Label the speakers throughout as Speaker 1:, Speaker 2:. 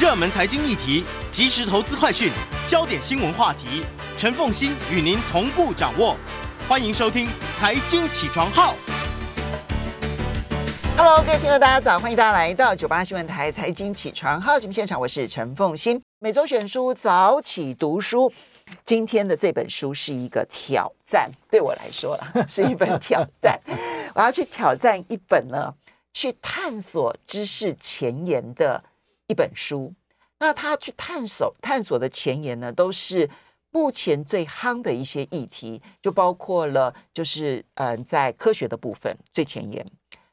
Speaker 1: 热门财经议题、即时投资快讯、焦点新闻话题，陈凤欣与您同步掌握。欢迎收听《财经起床号》。
Speaker 2: Hello，各位听众，大家早！欢迎大家来到九八新闻台《财经起床号》节目现场，我是陈凤欣。每周选书早起读书，今天的这本书是一个挑战，对我来说是一本挑战。我要去挑战一本呢。去探索知识前沿的一本书，那他去探索探索的前沿呢，都是目前最夯的一些议题，就包括了就是嗯，在科学的部分最前沿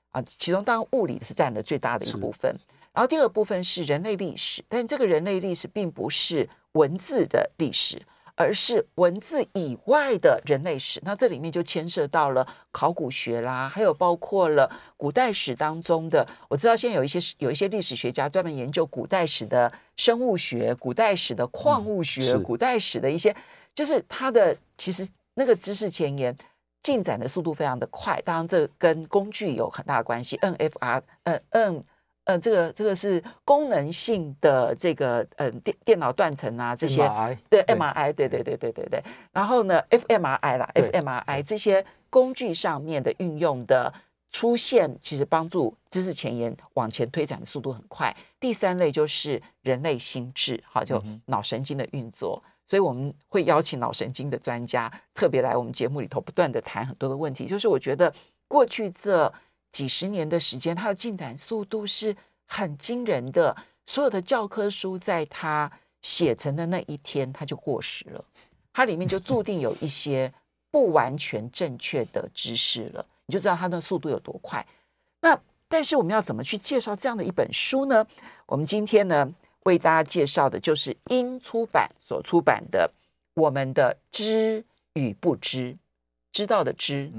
Speaker 2: 啊，其中当然物理是占了最大的一部分，然后第二部分是人类历史，但这个人类历史并不是文字的历史。而是文字以外的人类史，那这里面就牵涉到了考古学啦，还有包括了古代史当中的。我知道现在有一些有一些历史学家专门研究古代史的生物学、古代史的矿物学、嗯、古代史的一些，就是它的其实那个知识前沿进展的速度非常的快。当然，这跟工具有很大的关系。NFR，嗯嗯。呃，这个这个是功能性的这个呃电电脑断层啊，这些对 MRI 对对对对对对，然后呢 fMRI 啦 fMRI 这些工具上面的运用的出现，其实帮助知识前沿往前推展的速度很快。第三类就是人类心智，好，就脑神经的运作，所以我们会邀请脑神经的专家特别来我们节目里头，不断的谈很多的问题。就是我觉得过去这。几十年的时间，它的进展速度是很惊人的。所有的教科书在它写成的那一天，它就过时了。它里面就注定有一些不完全正确的知识了。你就知道它的速度有多快。那但是我们要怎么去介绍这样的一本书呢？我们今天呢，为大家介绍的就是英出版所出版的《我们的知与不知》，知道的知，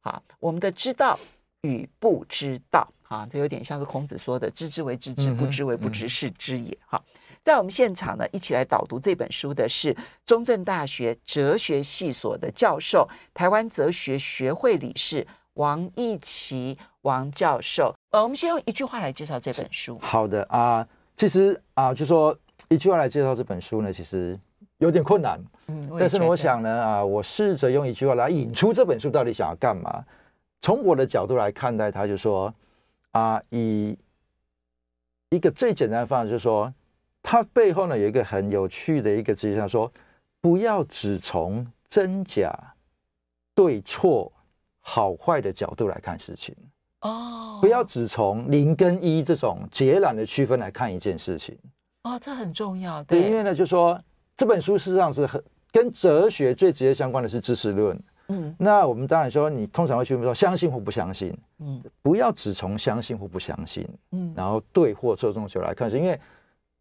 Speaker 2: 好，我们的知道。与不知道，啊，这有点像是孔子说的“知之为知之，不知为不知，是知也”。哈，在我们现场呢，一起来导读这本书的是中正大学哲学系所的教授、台湾哲学学会理事王益琦王教授。呃，我们先用一句话来介绍这本书。
Speaker 3: 好的啊、呃，其实啊、呃，就说一句话来介绍这本书呢，其实有点困难。嗯，但是呢，我想呢，啊、呃，我试着用一句话来引出这本书到底想要干嘛。从我的角度来看待，他就说啊，以一个最简单的方式，就是说，它背后呢有一个很有趣的一个迹象，说不要只从真假、对错、好坏的角度来看事情哦，不要只从零跟一这种截然的区分来看一件事情
Speaker 2: 哦，这很重要。对，
Speaker 3: 对，因为呢，就是说这本书事实上是很跟哲学最直接相关的是知识论。嗯，那我们当然说，你通常会去说相信或不相信，嗯，不要只从相信或不相信，嗯，然后对或错这种角度来看，是因为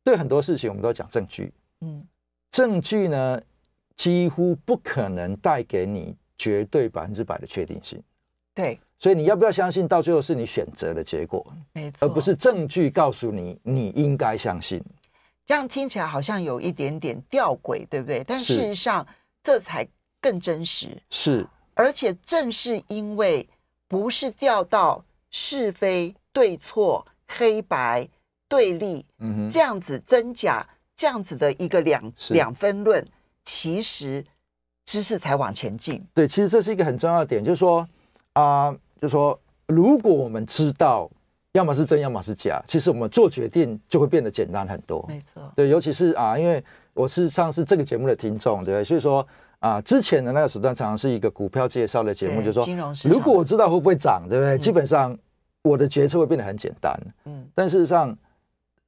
Speaker 3: 对很多事情我们都讲证据，嗯，证据呢几乎不可能带给你绝对百分之百的确定性，
Speaker 2: 对，
Speaker 3: 所以你要不要相信，到最后是你选择的结果，
Speaker 2: 没错，
Speaker 3: 而不是证据告诉你你应该相信。
Speaker 2: 这样听起来好像有一点点吊诡，对不对？但事实上这才。更真实
Speaker 3: 是，
Speaker 2: 而且正是因为不是掉到是非对错、黑白对立，嗯哼，这样子真假这样子的一个两两分论，其实知识才往前进。
Speaker 3: 对，其实这是一个很重要的点，就是说啊、呃，就是说，如果我们知道要么是真，要么是假，其实我们做决定就会变得简单很多。
Speaker 2: 没错，
Speaker 3: 对，尤其是啊，因为我事实上次这个节目的听众，对，所以说。啊，之前的那个时段常常是一个股票介绍的节目，就是说，如果我知道会不会涨，对不对？嗯、基本上我的决策会变得很简单。嗯，但事实上，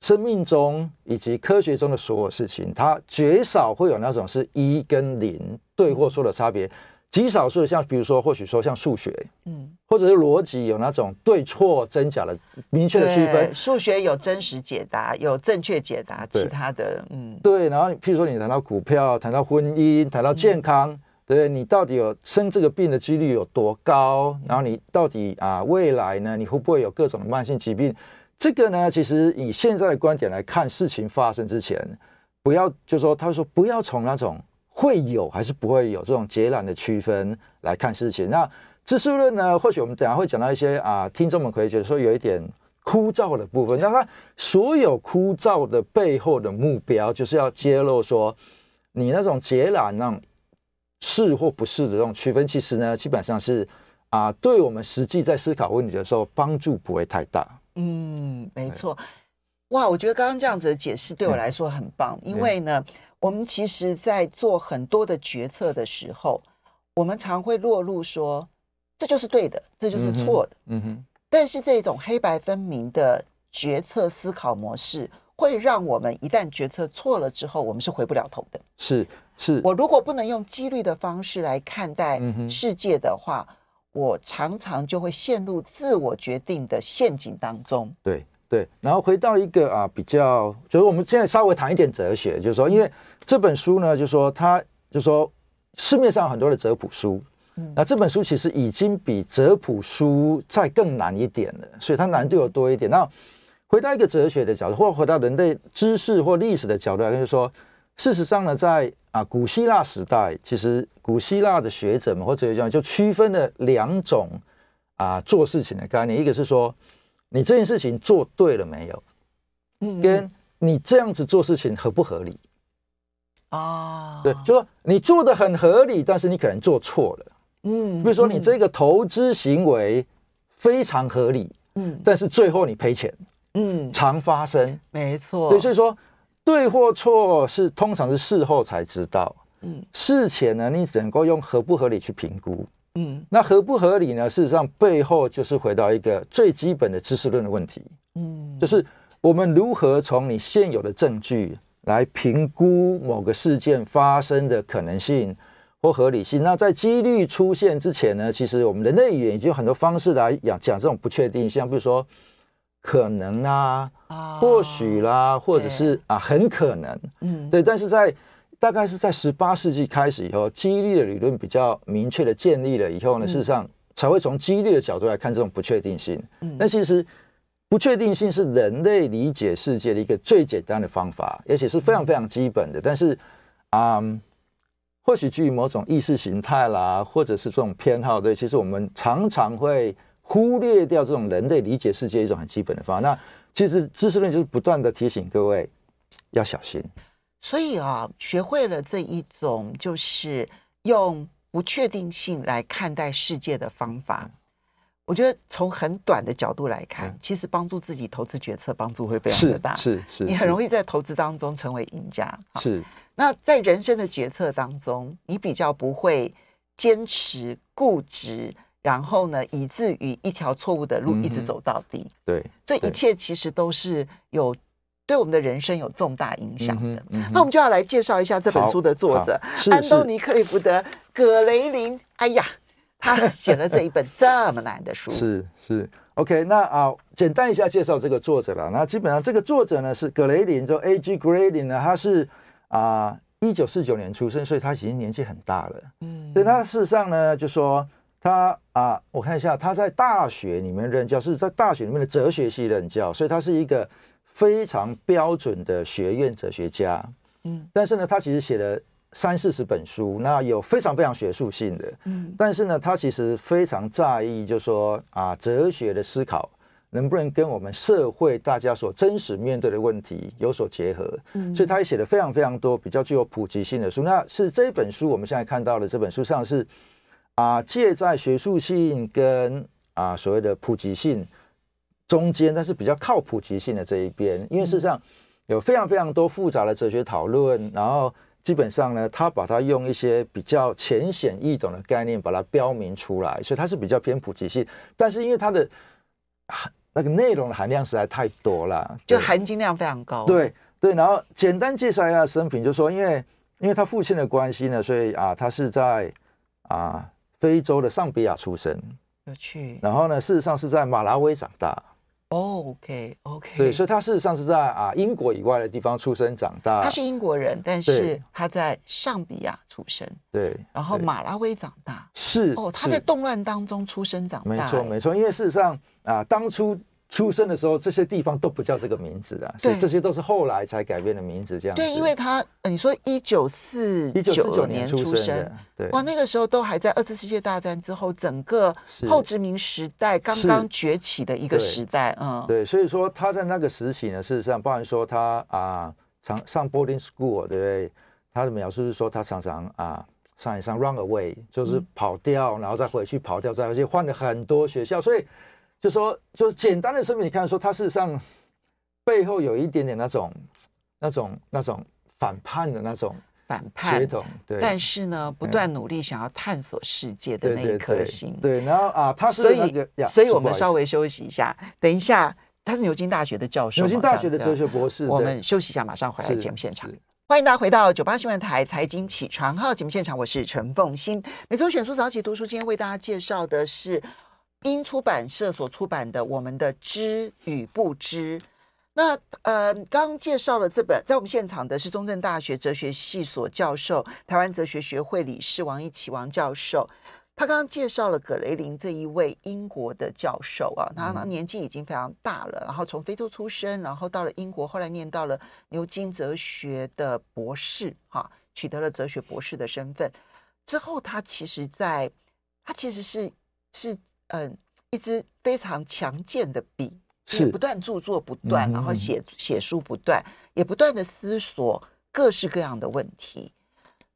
Speaker 3: 生命中以及科学中的所有事情，它绝少会有那种是一跟零对或错的差别。极少数的，像比如说，或许说像数学，嗯，或者是逻辑有那种对错真假的明确的区分。
Speaker 2: 数学有真实解答，有正确解答，其他的，嗯，
Speaker 3: 对。然后，譬如说你谈到股票，谈到婚姻，谈到健康，嗯、对？你到底有生这个病的几率有多高？然后你到底啊，未来呢，你会不会有各种慢性疾病？这个呢，其实以现在的观点来看，事情发生之前，不要就说他说不要从那种。会有还是不会有这种截然的区分来看事情？那知识论呢？或许我们等下会讲到一些啊，听众们可以觉得说有一点枯燥的部分。那它所有枯燥的背后的目标，就是要揭露说，你那种截然那种是或不是的这种区分，其实呢，基本上是啊，对我们实际在思考问题的时候，帮助不会太大。
Speaker 2: 嗯，没错。哇，我觉得刚刚这样子的解释对我来说很棒，因为呢，我们其实在做很多的决策的时候，我们常会落入说，这就是对的，这就是错的。嗯哼。但是这种黑白分明的决策思考模式，会让我们一旦决策错了之后，我们是回不了头的。
Speaker 3: 是是，
Speaker 2: 我如果不能用几率的方式来看待世界的话，我常常就会陷入自我决定的陷阱当中。
Speaker 3: 对。对，然后回到一个啊，比较就是我们现在稍微谈一点哲学，就是说，因为这本书呢，就是说它就是说市面上很多的哲普书，嗯，那这本书其实已经比哲普书再更难一点了，所以它难度有多一点。那回到一个哲学的角度，或者回到人类知识或历史的角度来，就是说，事实上呢，在啊古希腊时代，其实古希腊的学者们或哲学家就区分了两种啊做事情的概念，一个是说。你这件事情做对了没有？嗯，跟你这样子做事情合不合理？
Speaker 2: 啊，
Speaker 3: 对，就说你做的很合理，但是你可能做错了。嗯，比如说你这个投资行为非常合理，嗯，但是最后你赔钱，嗯，常发生，
Speaker 2: 没错。
Speaker 3: 对，所以说对或错是通常是事后才知道，嗯，事前呢，你只能够用合不合理去评估。嗯，那合不合理呢？事实上，背后就是回到一个最基本的知识论的问题。嗯，就是我们如何从你现有的证据来评估某个事件发生的可能性或合理性。那在几率出现之前呢，其实我们人类语言已经有很多方式来讲讲这种不确定性，比如说可能啊，或许啦，或者是啊，很可能。嗯，对，但是在大概是在十八世纪开始以后，几率的理论比较明确的建立了以后呢，事实上才会从几率的角度来看这种不确定性。嗯，但其实不确定性是人类理解世界的一个最简单的方法，而且是非常非常基本的。但是，嗯，或许基于某种意识形态啦，或者是这种偏好，对，其实我们常常会忽略掉这种人类理解世界一种很基本的方法。那其实知识论就是不断的提醒各位要小心。
Speaker 2: 所以啊，学会了这一种就是用不确定性来看待世界的方法，我觉得从很短的角度来看，其实帮助自己投资决策帮助会非常的大。
Speaker 3: 是是，
Speaker 2: 你很容易在投资当中成为赢家。
Speaker 3: 是。
Speaker 2: 那在人生的决策当中，你比较不会坚持固执，然后呢，以至于一条错误的路一直走到底。
Speaker 3: 对，
Speaker 2: 这一切其实都是有。对我们的人生有重大影响的，嗯嗯、那我们就要来介绍一下这本书的作者安东尼·克利福德·葛雷林。哎呀，他写了这一本这么难的书。
Speaker 3: 是是，OK，那啊，简单一下介绍这个作者了。那基本上这个作者呢是葛雷林，就 A.G. 格雷林呢，他是啊一九四九年出生，所以他已经年纪很大了。嗯，所以他事实上呢，就说他啊，我看一下他在大学里面任教，是在大学里面的哲学系任教，所以他是一个。非常标准的学院哲学家，嗯，但是呢，他其实写了三四十本书，那有非常非常学术性的，嗯，但是呢，他其实非常在意，就是说啊，哲学的思考能不能跟我们社会大家所真实面对的问题有所结合，嗯，所以他也写了非常非常多比较具有普及性的书。那是这本书我们现在看到的这本书上是啊，借在学术性跟啊所谓的普及性。中间，但是比较靠普及性的这一边，因为事实上有非常非常多复杂的哲学讨论，然后基本上呢，他把它用一些比较浅显易懂的概念把它标明出来，所以它是比较偏普及性。但是因为它的那个内容的含量实在太多了，
Speaker 2: 就含金量非常高。
Speaker 3: 对对，然后简单介绍一下生平，就说因为因为他父亲的关系呢，所以啊，他是在啊非洲的上比亚出生，
Speaker 2: 有趣。
Speaker 3: 然后呢，事实上是在马拉维长大。
Speaker 2: 哦，OK，OK，
Speaker 3: 对，所以他事实上是在啊英国以外的地方出生长大。
Speaker 2: 他是英国人，但是他在上比亚出生，
Speaker 3: 对，
Speaker 2: 然后马拉威长大。
Speaker 3: 是
Speaker 2: 哦，他在动乱当中出生长大。
Speaker 3: 没错，没错，因为事实上啊，当初出生的时候，这些地方都不叫这个名字的，所以这些都是后来才改变的名字。这样
Speaker 2: 对，因为他你说一九四一九四九年出生，
Speaker 3: 对，
Speaker 2: 哇，那个时候都还在二次世界大战之后，整个后殖民时代刚刚崛起的一个时代，嗯，
Speaker 3: 对，所以说他在那个时期呢，事实上，包含说他啊，常上 boarding school，对不对？他的描述是说他常常啊上一上 run away，就是跑掉，然后再回去跑掉，再回去换了很多学校，所以。就说，就是简单的声明，你看说，他事实上背后有一点点那种、那种、那种反叛的那种
Speaker 2: 反叛
Speaker 3: 对。
Speaker 2: 但是呢，不断努力想要探索世界的那一颗心，
Speaker 3: 对，对，对。然后啊，他是那个，
Speaker 2: 所以，所以我们稍微休息一下，等一下，他是牛津大学的教授，
Speaker 3: 牛津大学的哲学博士。
Speaker 2: 我们休息一下，马上回来节目现场。欢迎大家回到九八新闻台财经起床号节目现场，我是陈凤欣。每周选书早起读书，今天为大家介绍的是。鹰出版社所出版的《我们的知与不知》，那呃，刚介绍了这本，在我们现场的是中正大学哲学系所教授、台湾哲学学会理事王一琦王教授。他刚刚介绍了葛雷林这一位英国的教授啊，他他年纪已经非常大了，然后从非洲出生，然后到了英国，后来念到了牛津哲学的博士，哈，取得了哲学博士的身份。之后，他其实在，他其实是是。嗯，一支非常强健的笔，是不断著作不断，然后写写书不断，也不断的思索各式各样的问题。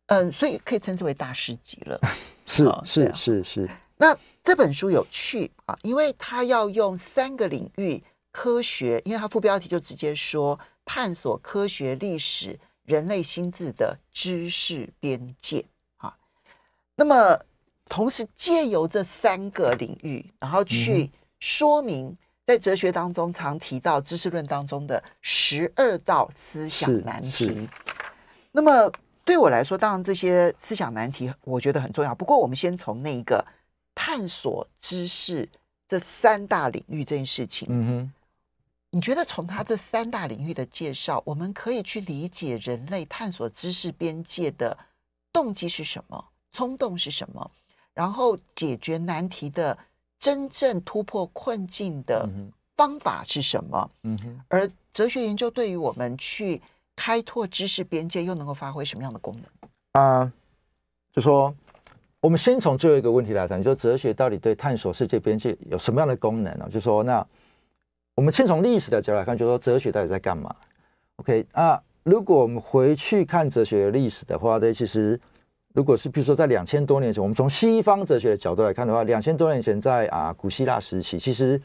Speaker 2: 嗯，所以可以称之为大师级了。
Speaker 3: 是是是是。
Speaker 2: 那这本书有趣啊，因为它要用三个领域科学，因为它副标题就直接说探索科学、历史、人类心智的知识边界啊。那么。同时借由这三个领域，然后去说明在哲学当中常提到知识论当中的十二道思想难题。那么对我来说，当然这些思想难题我觉得很重要。不过我们先从那一个探索知识这三大领域这件事情，嗯哼，你觉得从他这三大领域的介绍，我们可以去理解人类探索知识边界的动机是什么，冲动是什么？然后解决难题的真正突破困境的方法是什么？嗯哼。而哲学研究对于我们去开拓知识边界，又能够发挥什么样的功能？
Speaker 3: 啊，就说我们先从最后一个问题来谈，就说哲学到底对探索世界边界有什么样的功能呢？就说那我们先从历史的角度来看，就说哲学到底在干嘛？OK 啊，如果我们回去看哲学的历史的话，对，其实。如果是比如说在两千多年前，我们从西方哲学的角度来看的话，两千多年前在啊古希腊时期，其实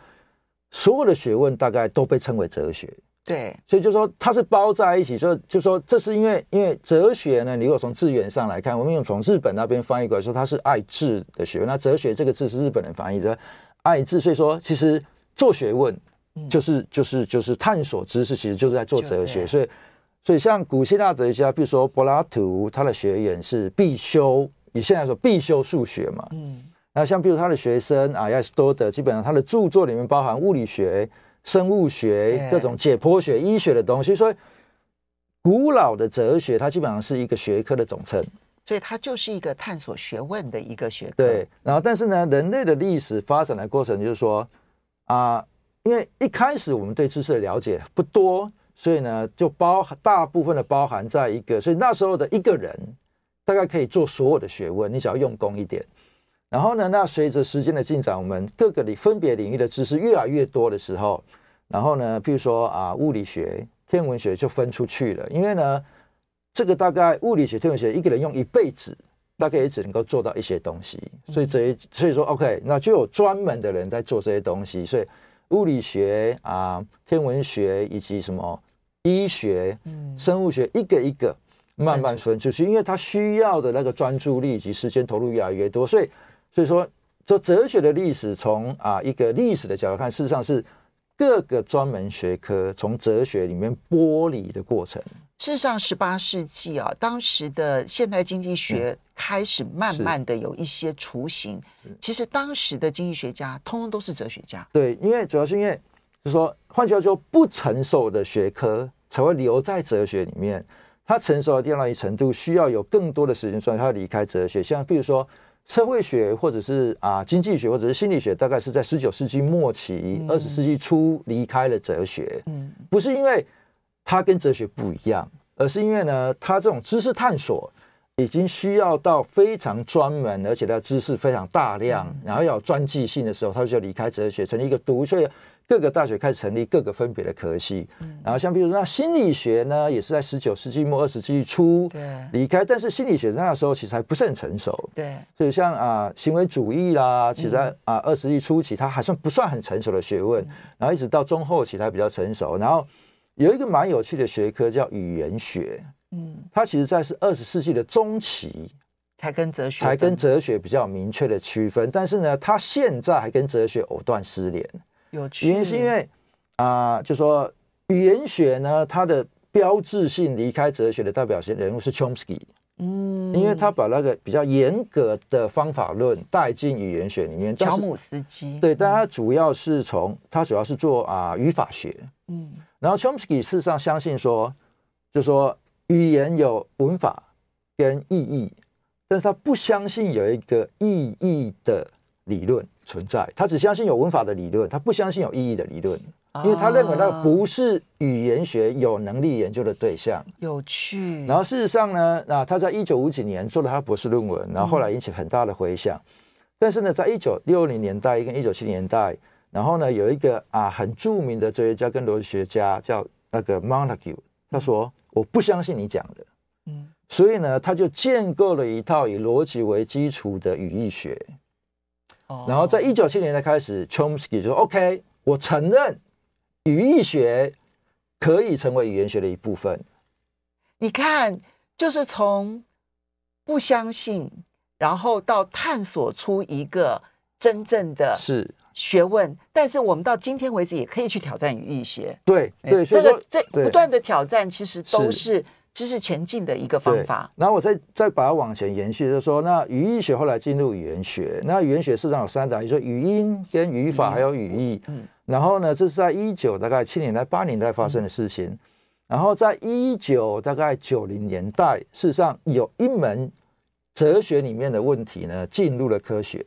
Speaker 3: 所有的学问大概都被称为哲学。
Speaker 2: 对，
Speaker 3: 所以就说它是包在一起，就就说这是因为因为哲学呢，你如果从字源上来看，我们用从日本那边翻译过来说，它是爱智的学问。那哲学这个字是日本人翻译的，爱智，所以说其实做学问就是就是就是探索知识，其实就是在做哲学，所以。所以，像古希腊哲学家，比如说柏拉图，他的学员是必修，以现在说必修数学嘛。嗯。那像比如他的学生啊，亚里士多德，基本上他的著作里面包含物理学、生物学、各种解剖学、医学的东西。所以，古老的哲学它基本上是一个学科的总称。
Speaker 2: 所以，它就是一个探索学问的一个学科。
Speaker 3: 对。然后，但是呢，人类的历史发展的过程，就是说啊，因为一开始我们对知识的了解不多。所以呢，就包含大部分的包含在一个，所以那时候的一个人大概可以做所有的学问，你只要用功一点。然后呢，那随着时间的进展，我们各个里分别领域的知识越来越多的时候，然后呢，譬如说啊，物理学、天文学就分出去了，因为呢，这个大概物理学、天文学一个人用一辈子，大概也只能够做到一些东西。所以这一所以说，OK，那就有专门的人在做这些东西，所以物理学啊、天文学以及什么。医学、生物学一个一个慢慢分出去，因为他需要的那个专注力以及时间投入越来越多，所以所以说，这哲学的历史从啊一个历史的角度看，事实上是各个专门学科从哲学里面剥离的过程。
Speaker 2: 事实上，十八世纪啊，当时的现代经济学开始慢慢的有一些雏形。其实当时的经济学家通通都是哲学家。
Speaker 3: 对，因为主要是因为就是说，换句话说，不成熟的学科。才会留在哲学里面，他成熟的到一定程度，需要有更多的时间，所以它要离开哲学。像比如说，社会学或者是啊经济学或者是心理学，大概是在十九世纪末期、二十世纪初离开了哲学。嗯，不是因为他跟哲学不一样，而是因为呢，他这种知识探索已经需要到非常专门，而且他知识非常大量，然后要有专技性的时候，他就离开哲学，成立一个独立。各个大学开始成立各个分别的科系，嗯、然后像比如说那心理学呢，也是在十九世纪末二十世纪初离开，但是心理学那时候其实还不是很成熟，对，所以像啊行为主义啦，其实在啊二十世纪初期它还算不算很成熟的学问，嗯、然后一直到中后期它比较成熟，然后有一个蛮有趣的学科叫语言学，嗯，它其实在是二十世纪的中期
Speaker 2: 才跟哲学
Speaker 3: 才跟哲学比较明确的区分，但是呢，它现在还跟哲学藕断丝连。原因是因为啊、呃，就说语言学呢，它的标志性离开哲学的代表性人物是 Chomsky，嗯，因为他把那个比较严格的方法论带进语言学里面。
Speaker 2: 乔姆斯基
Speaker 3: 对，但他主要是从他主要是做啊、呃、语法学，嗯，然后 Chomsky 事实上相信说，就说语言有文法跟意义，但是他不相信有一个意义的理论。存在，他只相信有文法的理论，他不相信有意义的理论，因为他认为那不是语言学有能力研究的对象。
Speaker 2: 有趣。
Speaker 3: 然后事实上呢，那他在一九五几年做了他博士论文，然后后来引起很大的回响。嗯、但是呢，在一九六零年代跟一九七零年代，然后呢，有一个啊很著名的哲学家跟逻辑学家叫那个 Montague，他说、嗯、我不相信你讲的，嗯，所以呢，他就建构了一套以逻辑为基础的语义学。然后在一九七零年开始，Chomsky 就说：“OK，我承认语义学可以成为语言学的一部分。”
Speaker 2: 你看，就是从不相信，然后到探索出一个真正的是学问。但是我们到今天为止，也可以去挑战语义学。
Speaker 3: 对对，
Speaker 2: 这个这不断的挑战，其实都是。知识前进的一个方法。
Speaker 3: 然后我再再把它往前延续，就是说，那语义学后来进入语言学。那语言学事实上有三大，就是说语音跟语法还有语义。嗯。然后呢，这是在一九大概七年代八年代发生的事情。然后在一九大概九零年代，事实上有一门哲学里面的问题呢，进入了科学。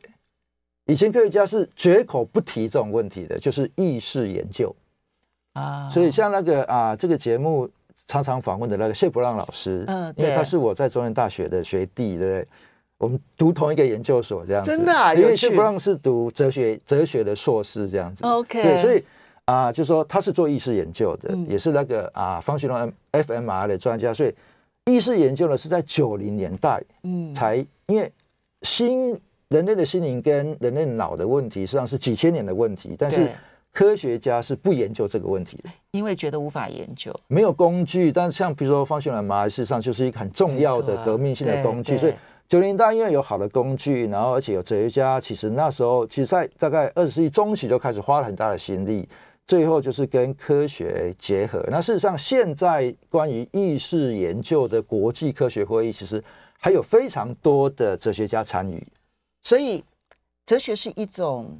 Speaker 3: 以前科学家是绝口不提这种问题的，就是意识研究啊。所以像那个啊，这个节目。常常访问的那个谢伯让老师，嗯，因为他是我在中原大学的学弟，对不对？我们读同一个研究所，这样子。
Speaker 2: 真的啊，
Speaker 3: 因为谢伯让是读哲学哲学的硕士，这样子。
Speaker 2: OK，
Speaker 3: 对，所以啊、呃，就说他是做意识研究的，嗯、也是那个啊，functional fMRI 的专家。所以意识研究呢，是在九零年代，嗯，才因为心人类的心灵跟人类脑的问题，实际上是几千年的问题，但是。科学家是不研究这个问题的，
Speaker 2: 因为觉得无法研究，
Speaker 3: 没有工具。但是像比如说方向兰事实上就是一个很重要的革命性的工具。所以九零年代因为有好的工具，然后而且有哲学家，其实那时候其实在大概二十世纪中期就开始花了很大的心力，最后就是跟科学结合。那事实上现在关于意识研究的国际科学会议，其实还有非常多的哲学家参与。
Speaker 2: 所以哲学是一种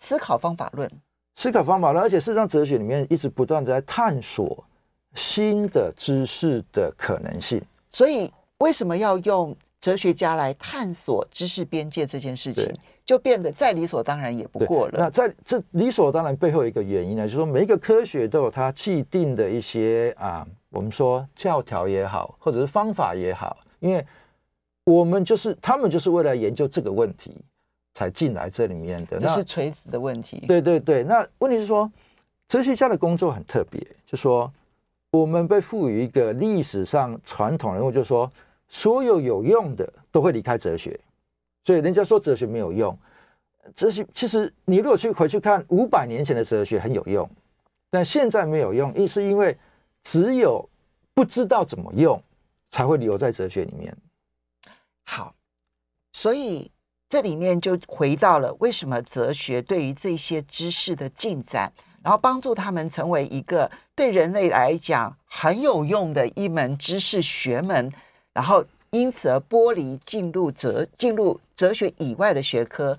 Speaker 2: 思考方法论。
Speaker 3: 思考方法了，而且事实上，哲学里面一直不断在探索新的知识的可能性。
Speaker 2: 所以，为什么要用哲学家来探索知识边界这件事情，就变得再理所当然也不过了。
Speaker 3: 那在这理所当然背后一个原因呢，就是说每一个科学都有它既定的一些啊，我们说教条也好，或者是方法也好，因为我们就是他们就是为了研究这个问题。才进来这里面的，
Speaker 2: 那是垂直的问题。
Speaker 3: 对对对，那问题是说，哲学家的工作很特别，就说我们被赋予一个历史上传统人物，就是说所有有用的都会离开哲学，所以人家说哲学没有用。哲学其实你如果去回去看五百年前的哲学很有用，但现在没有用，意是因为只有不知道怎么用才会留在哲学里面。
Speaker 2: 好，所以。这里面就回到了为什么哲学对于这些知识的进展，然后帮助他们成为一个对人类来讲很有用的一门知识学门，然后因此而剥离进入哲进入哲学以外的学科，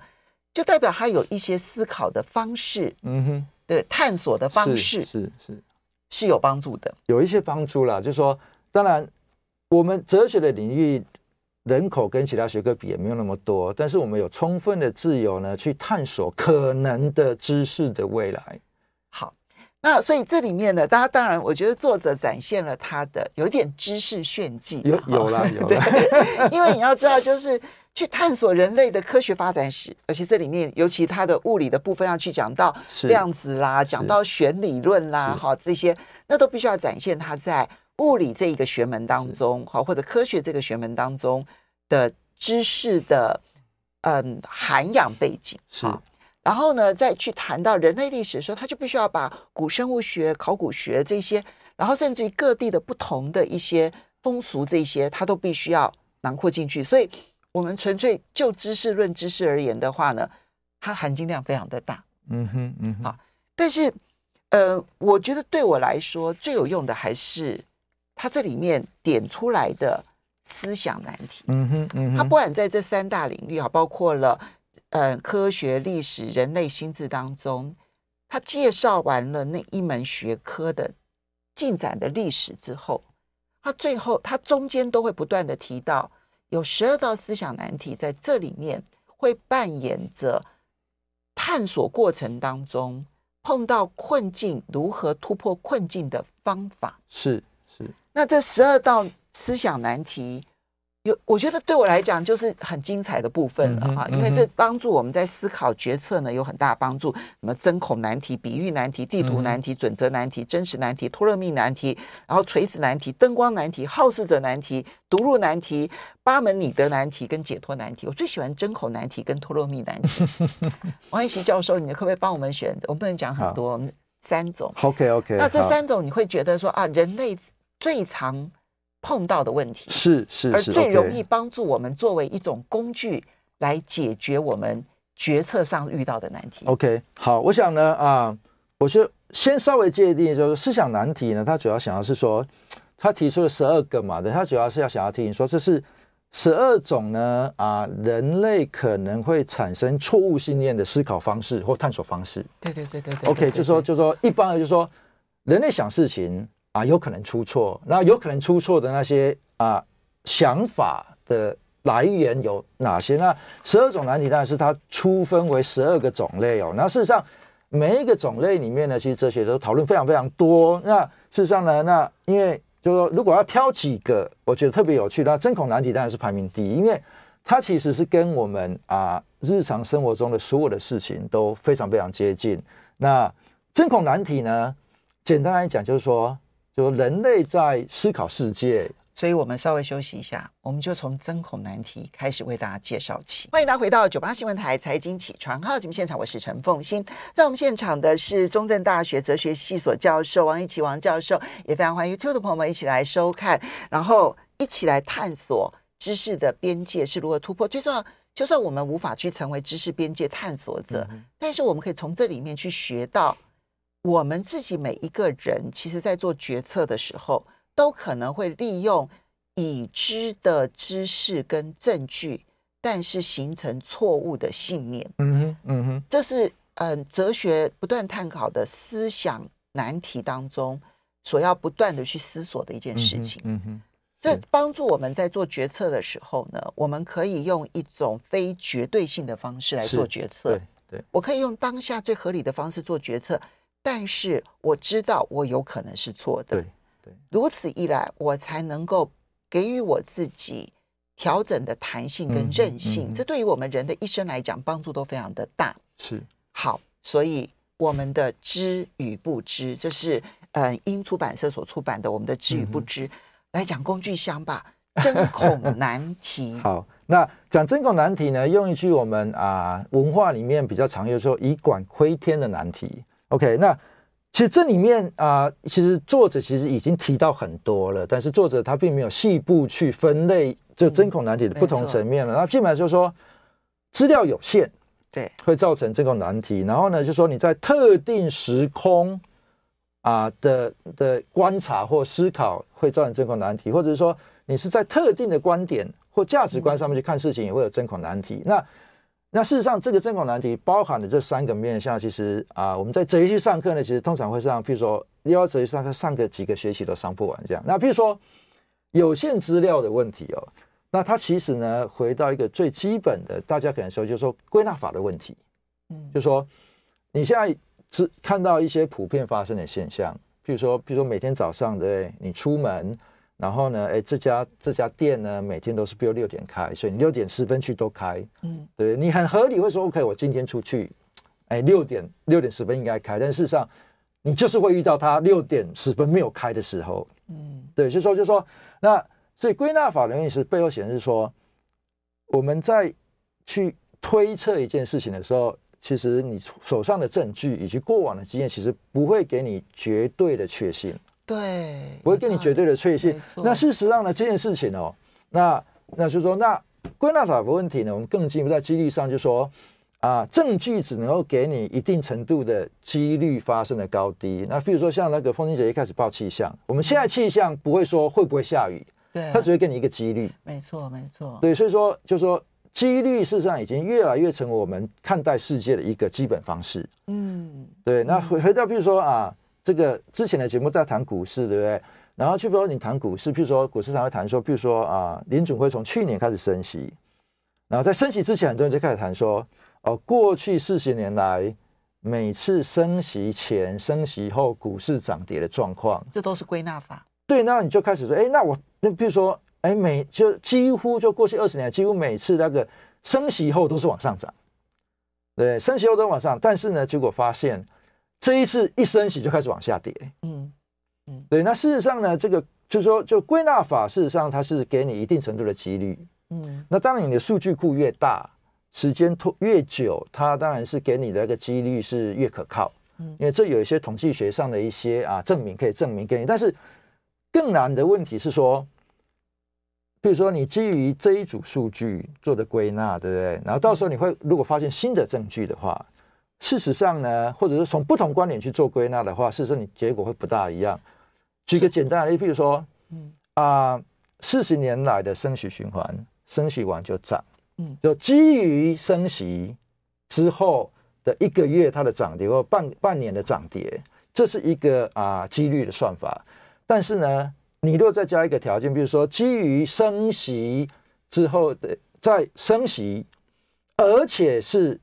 Speaker 2: 就代表他有一些思考的方式，嗯哼，对，探索的方式
Speaker 3: 是是是，
Speaker 2: 是有帮助的，
Speaker 3: 有一些帮助啦。就是说，当然我们哲学的领域。人口跟其他学科比也没有那么多，但是我们有充分的自由呢，去探索可能的知识的未来。
Speaker 2: 好，那所以这里面呢，大家当然，我觉得作者展现了他的有点知识炫技，
Speaker 3: 有有啦 有啦，
Speaker 2: 对，因为你要知道，就是去探索人类的科学发展史，而且这里面尤其他的物理的部分要去讲到量子啦，讲到弦理论啦，好这些，那都必须要展现他在。物理这一个学门当中，好，或者科学这个学门当中的知识的嗯涵养背景
Speaker 3: 是，
Speaker 2: 然后呢，再去谈到人类历史的时候，他就必须要把古生物学、考古学这些，然后甚至于各地的不同的一些风俗这些，他都必须要囊括进去。所以，我们纯粹就知识论知识而言的话呢，它含金量非常的大。
Speaker 3: 嗯哼，嗯哼，
Speaker 2: 啊，但是呃，我觉得对我来说最有用的还是。它这里面点出来的思想难题，
Speaker 3: 嗯哼，嗯哼，
Speaker 2: 他不管在这三大领域啊，包括了呃科学、历史、人类心智当中，他介绍完了那一门学科的进展的历史之后，他最后他中间都会不断的提到有十二道思想难题在这里面会扮演着探索过程当中碰到困境如何突破困境的方法。
Speaker 3: 是，是。
Speaker 2: 那这十二道思想难题，有我觉得对我来讲就是很精彩的部分了哈，因为这帮助我们在思考决策呢有很大帮助。什么针孔难题、比喻难题、地图难题、准则难题、真实难题、托勒密难题，然后垂直难题、灯光难题、好事者难题、读入难题、八门尼德难题跟解脱难题。我最喜欢针孔难题跟托勒密难题。王逸习教授，你可不可以帮我们选？我们不能讲很多，我们三种。
Speaker 3: OK OK。
Speaker 2: 那这三种你会觉得说啊，人类。最常碰到的问题
Speaker 3: 是是，
Speaker 2: 而最容易帮助我们作为一种工具来解决我们决策上遇到的难题。
Speaker 3: OK，好，我想呢，啊，我就先稍微界定，就是思想难题呢，他主要想要是说，他提出了十二个嘛，的，他主要是要想要提醒说，这是十二种呢，啊，人类可能会产生错误信念的思考方式或探索方式。
Speaker 2: 对对对对对。
Speaker 3: OK，就说就说一般的，就说人类想事情。啊，有可能出错，那有可能出错的那些啊想法的来源有哪些？那十二种难题当然是它粗分为十二个种类哦。那事实上每一个种类里面呢，其实哲学都讨论非常非常多。那事实上呢，那因为就是说，如果要挑几个，我觉得特别有趣，那针孔难题当然是排名第一，因为它其实是跟我们啊日常生活中的所有的事情都非常非常接近。那针孔难题呢，简单来讲就是说。就人类在思考世界，
Speaker 2: 所以我们稍微休息一下，我们就从针孔难题开始为大家介绍起。欢迎大家回到九八新闻台财经起床号节目现场，我是陈凤欣，在我们现场的是中正大学哲学系所教授王一奇王教授，也非常欢迎 YouTube 的朋友们一起来收看，然后一起来探索知识的边界是如何突破。最重要，就算我们无法去成为知识边界探索者，嗯、但是我们可以从这里面去学到。我们自己每一个人，其实在做决策的时候，都可能会利用已知的知识跟证据，但是形成错误的信念。
Speaker 3: 嗯哼，嗯哼，
Speaker 2: 这是嗯哲学不断探讨的思想难题当中所要不断的去思索的一件事情。嗯哼，这帮助我们在做决策的时候呢，我们可以用一种非绝对性的方式来做决策。
Speaker 3: 对，对，
Speaker 2: 我可以用当下最合理的方式做决策。但是我知道我有可能是错的，
Speaker 3: 对对，
Speaker 2: 如此一来，我才能够给予我自己调整的弹性跟韧性，这对于我们人的一生来讲，帮助都非常的大。
Speaker 3: 是
Speaker 2: 好，所以我们的知与不知，这是呃英出版社所出版的《我们的知与不知》，来讲工具箱吧。针孔难题。
Speaker 3: 好，那讲针孔难题呢，用一句我们啊文化里面比较常用说“以管窥天”的难题。OK，那其实这里面啊、呃，其实作者其实已经提到很多了，但是作者他并没有细部去分类这针孔难题的不同层面了。那、嗯、基本上就是说，资料有限，
Speaker 2: 对，
Speaker 3: 会造成针孔难题。然后呢，就是说你在特定时空啊、呃、的的观察或思考会造成针孔难题，或者是说你是在特定的观点或价值观上面去看事情，也会有针孔难题。嗯、那那事实上，这个针孔难题包含的这三个面向，其实啊，我们在哲学系上课呢，其实通常会上，譬如说，要哲学上课上个几个学期都上不完这样。那譬如说，有限资料的问题哦，那它其实呢，回到一个最基本的，大家可能说就是说归纳法的问题。嗯，就是说你现在只看到一些普遍发生的现象，譬如说，譬如说每天早上对，你出门，然后呢，哎，这家这家店呢，每天都是比如六点开，所以你六点十分去都开。嗯，对，你很合理会说，OK，我今天出去，哎，六点六点十分应该开，但事实上你就是会遇到他六点十分没有开的时候。嗯，对，就说就说那。所以归纳法的意思背后显示说，我们在去推测一件事情的时候，其实你手上的证据以及过往的经验，其实不会给你绝对的确信。
Speaker 2: 对，
Speaker 3: 不会给你绝对的确信。那事实上呢，这件事情哦，那那就是说，那归纳法的问题呢，我们更进一步在几率上就说啊，证据只能够给你一定程度的几率发生的高低。那比如说像那个风清姐一开始报气象，我们现在气象不会说会不会下雨。
Speaker 2: 对，
Speaker 3: 它只会给你一个几率，
Speaker 2: 没错，没错。
Speaker 3: 对，所以说，就是说，几率事实上已经越来越成为我们看待世界的一个基本方式。嗯，对。那回回到，比如说啊，这个之前的节目在谈股市，对不对？然后，去比如说你谈股市，譬如说股市上会谈说，譬如说啊，林准会从去年开始升息，然后在升息之前，很多人就开始谈说，哦，过去四十年来，每次升息前、升息后股市涨跌的状况，
Speaker 2: 这都是归纳法。
Speaker 3: 对，那你就开始说，哎，那我。那比如说，哎，每就几乎就过去二十年，几乎每次那个升息后都是往上涨，对，升息后都往上，但是呢，结果发现这一次一升息就开始往下跌，嗯嗯，对。那事实上呢，这个就是说，就归纳法，事实上它是给你一定程度的几率，嗯。那当然，你的数据库越大，时间拖越久，它当然是给你的一个几率是越可靠，嗯，因为这有一些统计学上的一些啊证明可以证明给你，但是。更难的问题是说，比如说你基于这一组数据做的归纳，对不对？然后到时候你会如果发现新的证据的话，事实上呢，或者是从不同观点去做归纳的话，事实上你结果会不大一样。举个简单的例子，比如说，嗯啊，四十年来的升息循环，升息完就涨，嗯，就基于升息之后的一个月它的涨跌或半半年的涨跌，这是一个啊几率的算法。但是呢，你如果再加一个条件，比如说基于升息之后的再升息，而且是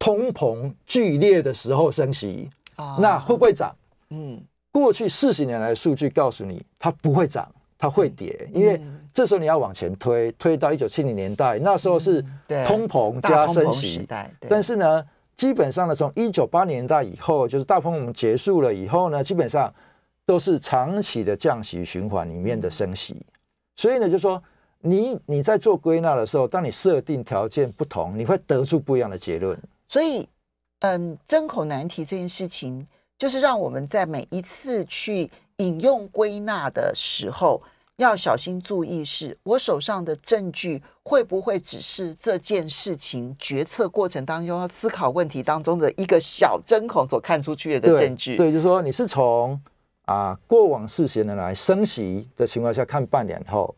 Speaker 3: 通膨剧烈的时候升息，啊，那会不会涨？嗯，过去四十年来的数据告诉你，它不会涨，它会跌，因为这时候你要往前推，推到一九七零年代，那时候是通膨加升息，但是呢，基本上呢，从一九八零年代以后，就是大通膨结束了以后呢，基本上。都是长期的降息循环里面的升息，所以呢，就说你你在做归纳的时候，当你设定条件不同，你会得出不一样的结论。
Speaker 2: 所以，嗯，针孔难题这件事情，就是让我们在每一次去引用归纳的时候，要小心注意是，是我手上的证据会不会只是这件事情决策过程当中要思考问题当中的一个小针孔所看出去的证据？
Speaker 3: 对，对，就是说你是从。啊，过往四十年来升息的情况下，看半年后，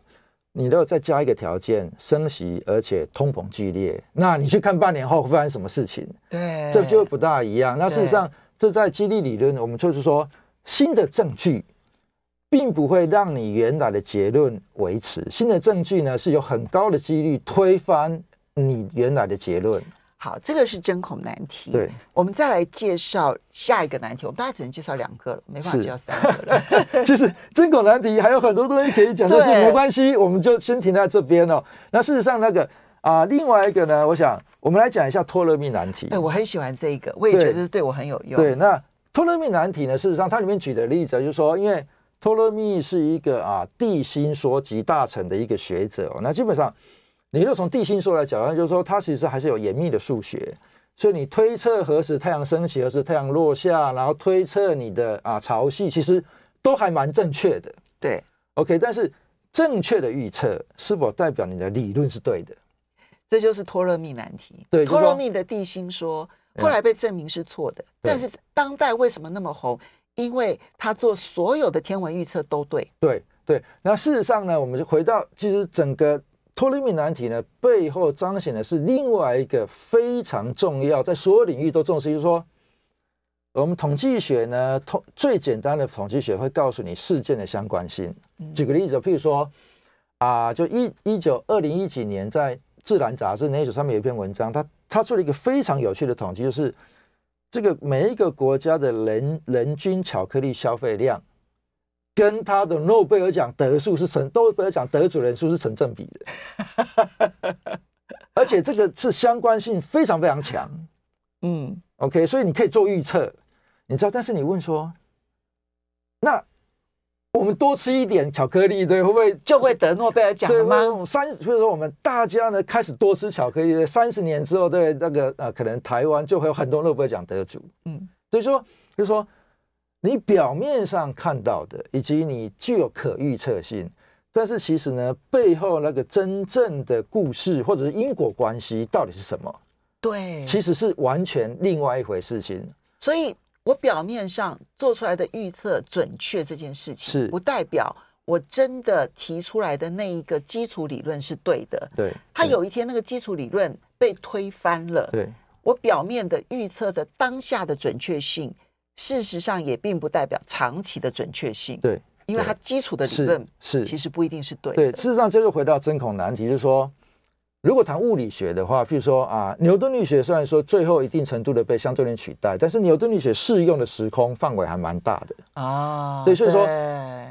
Speaker 3: 你都要再加一个条件，升息而且通膨剧烈，那你去看半年后会发生什么事情？
Speaker 2: 对，
Speaker 3: 这就不大一样。那事实上，这在激励理论，我们就是说，新的证据并不会让你原来的结论维持，新的证据呢是有很高的几率推翻你原来的结论。
Speaker 2: 好，这个是针孔难题。
Speaker 3: 对，
Speaker 2: 我们再来介绍下一个难题。我们大概只能介绍两个了，没办法介绍三个了。
Speaker 3: 就是针孔难题还有很多东西可以讲，但是没关系，我们就先停在这边哦。那事实上，那个啊、呃，另外一个呢，我想我们来讲一下托勒密难题。
Speaker 2: 哎，我很喜欢这个，我也觉得是对我很有用。
Speaker 3: 对，那托勒密难题呢，事实上它里面举的例子就是说，因为托勒密是一个啊地心说集大成的一个学者哦，那基本上。你若从地心说来讲，就是说它其实还是有严密的数学，所以你推测何时太阳升起，何时太阳落下，然后推测你的啊潮汐，其实都还蛮正确的。
Speaker 2: 对
Speaker 3: ，OK，但是正确的预测是否代表你的理论是对的？
Speaker 2: 这就是托勒密难题。
Speaker 3: 对，
Speaker 2: 托勒密的地心说后来被证明是错的，但是当代为什么那么红？因为他做所有的天文预测都对。
Speaker 3: 对对，那事实上呢，我们就回到其实整个。托勒密难题呢，背后彰显的是另外一个非常重要，在所有领域都重视，就是说，我们统计学呢，统最简单的统计学会告诉你事件的相关性。举个例子，譬如说，啊，就一一九二零一几年在《自然》杂志那一组上面有一篇文章，他他做了一个非常有趣的统计，就是这个每一个国家的人人均巧克力消费量，跟他的诺贝尔奖得数是成诺贝尔奖得主人数是成正比的，而且这个是相关性非常非常强。嗯，OK，所以你可以做预测，你知道，但是你问说，那我们多吃一点巧克力，对，会不会
Speaker 2: 就会得诺贝尔奖吗？
Speaker 3: 三，所以说我们大家呢开始多吃巧克力，三十年之后，对那个呃，可能台湾就会有很多诺贝尔奖得主。嗯，所以说，就是说，你表面上看到的，以及你具有可预测性，但是其实呢，背后那个真正的故事或者是因果关系到底是什么？
Speaker 2: 对，
Speaker 3: 其实是完全另外一回事情。
Speaker 2: 所以我表面上做出来的预测准确这件事情，是不代表我真的提出来的那一个基础理论是对的。
Speaker 3: 对，
Speaker 2: 他有一天那个基础理论被推翻了。
Speaker 3: 对，
Speaker 2: 我表面的预测的当下的准确性，事实上也并不代表长期的准确性。
Speaker 3: 对，
Speaker 2: 因为它基础的理论是其实不一定是对的。
Speaker 3: 对，事实上这个回到真空难题，就是说。如果谈物理学的话，譬如说啊，牛顿力学虽然说最后一定程度的被相对论取代，但是牛顿力学适用的时空范围还蛮大的啊。对，所以说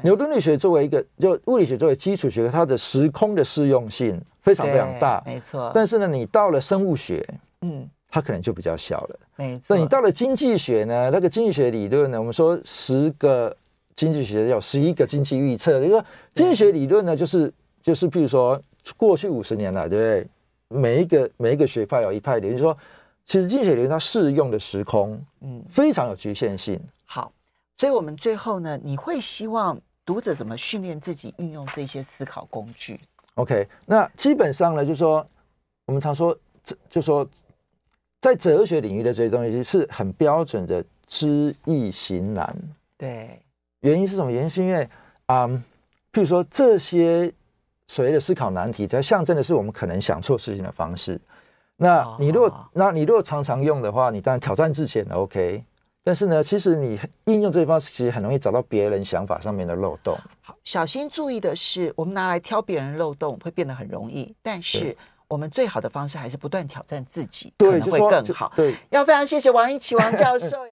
Speaker 3: 牛顿力学作为一个就物理学作为基础学科，它的时空的适用性非常非常大，
Speaker 2: 没错。
Speaker 3: 但是呢，你到了生物学，嗯，它可能就比较小了，
Speaker 2: 没错。
Speaker 3: 那你到了经济学呢？那个经济学理论呢？我们说十个经济学有十一个经济预测，就是说经济学理论呢，就是就是譬如说。过去五十年来，对不对？每一个每一个学派有一派理论，就是说其实经济学理论它适用的时空，嗯，非常有局限性。
Speaker 2: 好，所以我们最后呢，你会希望读者怎么训练自己运用这些思考工具
Speaker 3: ？OK，那基本上呢，就是说我们常说，这就说在哲学领域的这些东西是很标准的知易行难。
Speaker 2: 对，
Speaker 3: 原因是什么？原因是因为啊、嗯，譬如说这些。所谓的思考难题，它象征的是我们可能想错事情的方式。那你如果，那你如果常常用的话，你当然挑战自己很 OK。但是呢，其实你应用这一方式，其实很容易找到别人想法上面的漏洞。
Speaker 2: 好，小心注意的是，我们拿来挑别人漏洞会变得很容易。但是我们最好的方式还是不断挑战自己，可能会更好。
Speaker 3: 对，
Speaker 2: 要非常谢谢王一奇王教授。